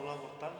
Allah Muhtar.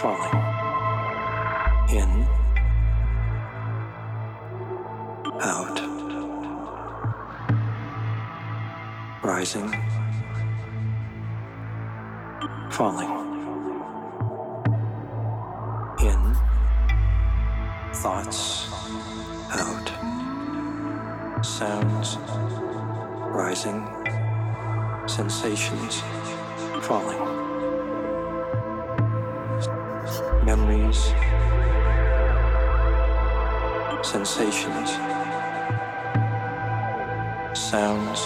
falling. In, out, rising, falling. In, thoughts, out, sounds, rising, sensations, falling memories, sensations, sounds.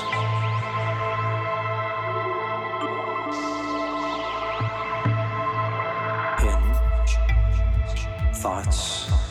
Thoughts.